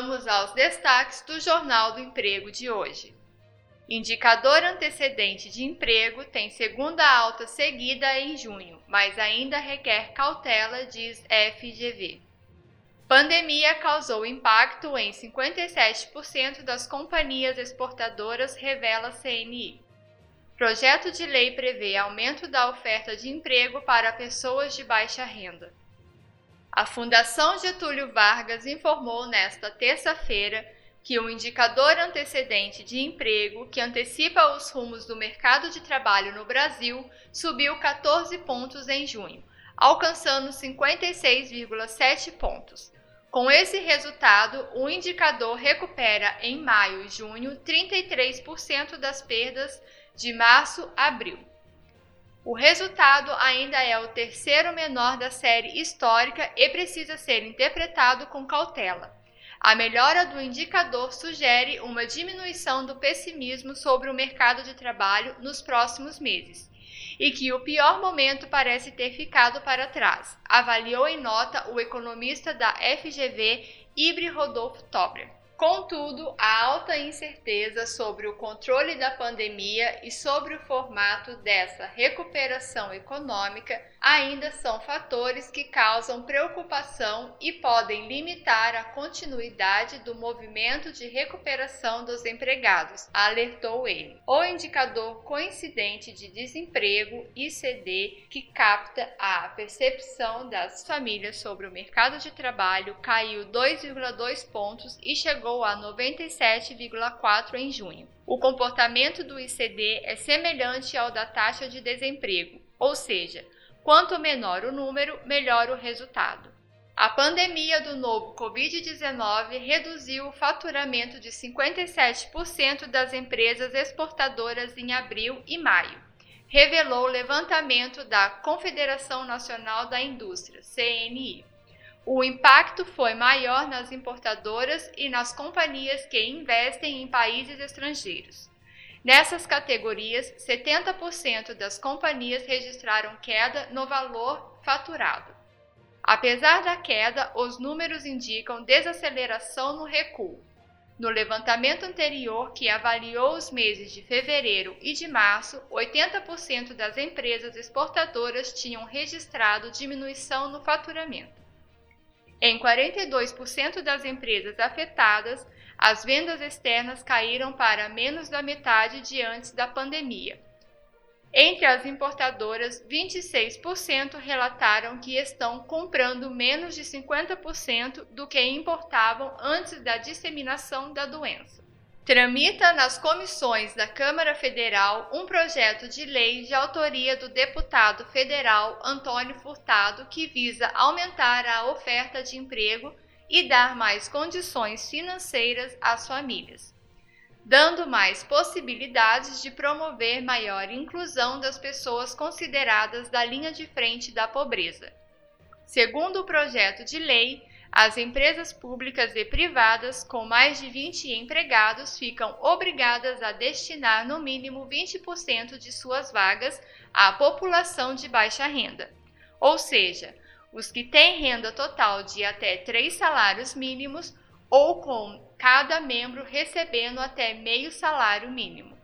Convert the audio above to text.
Vamos aos destaques do Jornal do Emprego de hoje. Indicador antecedente de emprego tem segunda alta seguida em junho, mas ainda requer cautela, diz FGV. Pandemia causou impacto em 57% das companhias exportadoras, revela CNI. Projeto de lei prevê aumento da oferta de emprego para pessoas de baixa renda. A Fundação Getúlio Vargas informou nesta terça-feira que o indicador antecedente de emprego, que antecipa os rumos do mercado de trabalho no Brasil, subiu 14 pontos em junho, alcançando 56,7 pontos. Com esse resultado, o indicador recupera em maio e junho 33% das perdas de março a abril. O resultado ainda é o terceiro menor da série histórica e precisa ser interpretado com cautela. A melhora do indicador sugere uma diminuição do pessimismo sobre o mercado de trabalho nos próximos meses e que o pior momento parece ter ficado para trás, avaliou em nota o economista da FGV, Ibre Rodolfo Tobler. Contudo, a alta incerteza sobre o controle da pandemia e sobre o formato dessa recuperação econômica ainda são fatores que causam preocupação e podem limitar a continuidade do movimento de recuperação dos empregados, alertou ele. O indicador coincidente de desemprego, ICD, que capta a percepção das famílias sobre o mercado de trabalho, caiu 2,2 pontos e chegou chegou a 97,4 em junho. O comportamento do ICD é semelhante ao da taxa de desemprego, ou seja, quanto menor o número, melhor o resultado. A pandemia do novo Covid-19 reduziu o faturamento de 57% das empresas exportadoras em abril e maio, revelou o levantamento da Confederação Nacional da Indústria, CNI. O impacto foi maior nas importadoras e nas companhias que investem em países estrangeiros. Nessas categorias, 70% das companhias registraram queda no valor faturado. Apesar da queda, os números indicam desaceleração no recuo. No levantamento anterior, que avaliou os meses de fevereiro e de março, 80% das empresas exportadoras tinham registrado diminuição no faturamento. Em 42% das empresas afetadas, as vendas externas caíram para menos da metade de antes da pandemia. Entre as importadoras, 26% relataram que estão comprando menos de 50% do que importavam antes da disseminação da doença tramita nas comissões da Câmara Federal um projeto de lei de autoria do deputado federal Antônio Furtado que visa aumentar a oferta de emprego e dar mais condições financeiras às famílias, dando mais possibilidades de promover maior inclusão das pessoas consideradas da linha de frente da pobreza. Segundo o projeto de lei, as empresas públicas e privadas com mais de 20 empregados ficam obrigadas a destinar no mínimo 20% de suas vagas à população de baixa renda, ou seja, os que têm renda total de até três salários mínimos ou com cada membro recebendo até meio salário mínimo.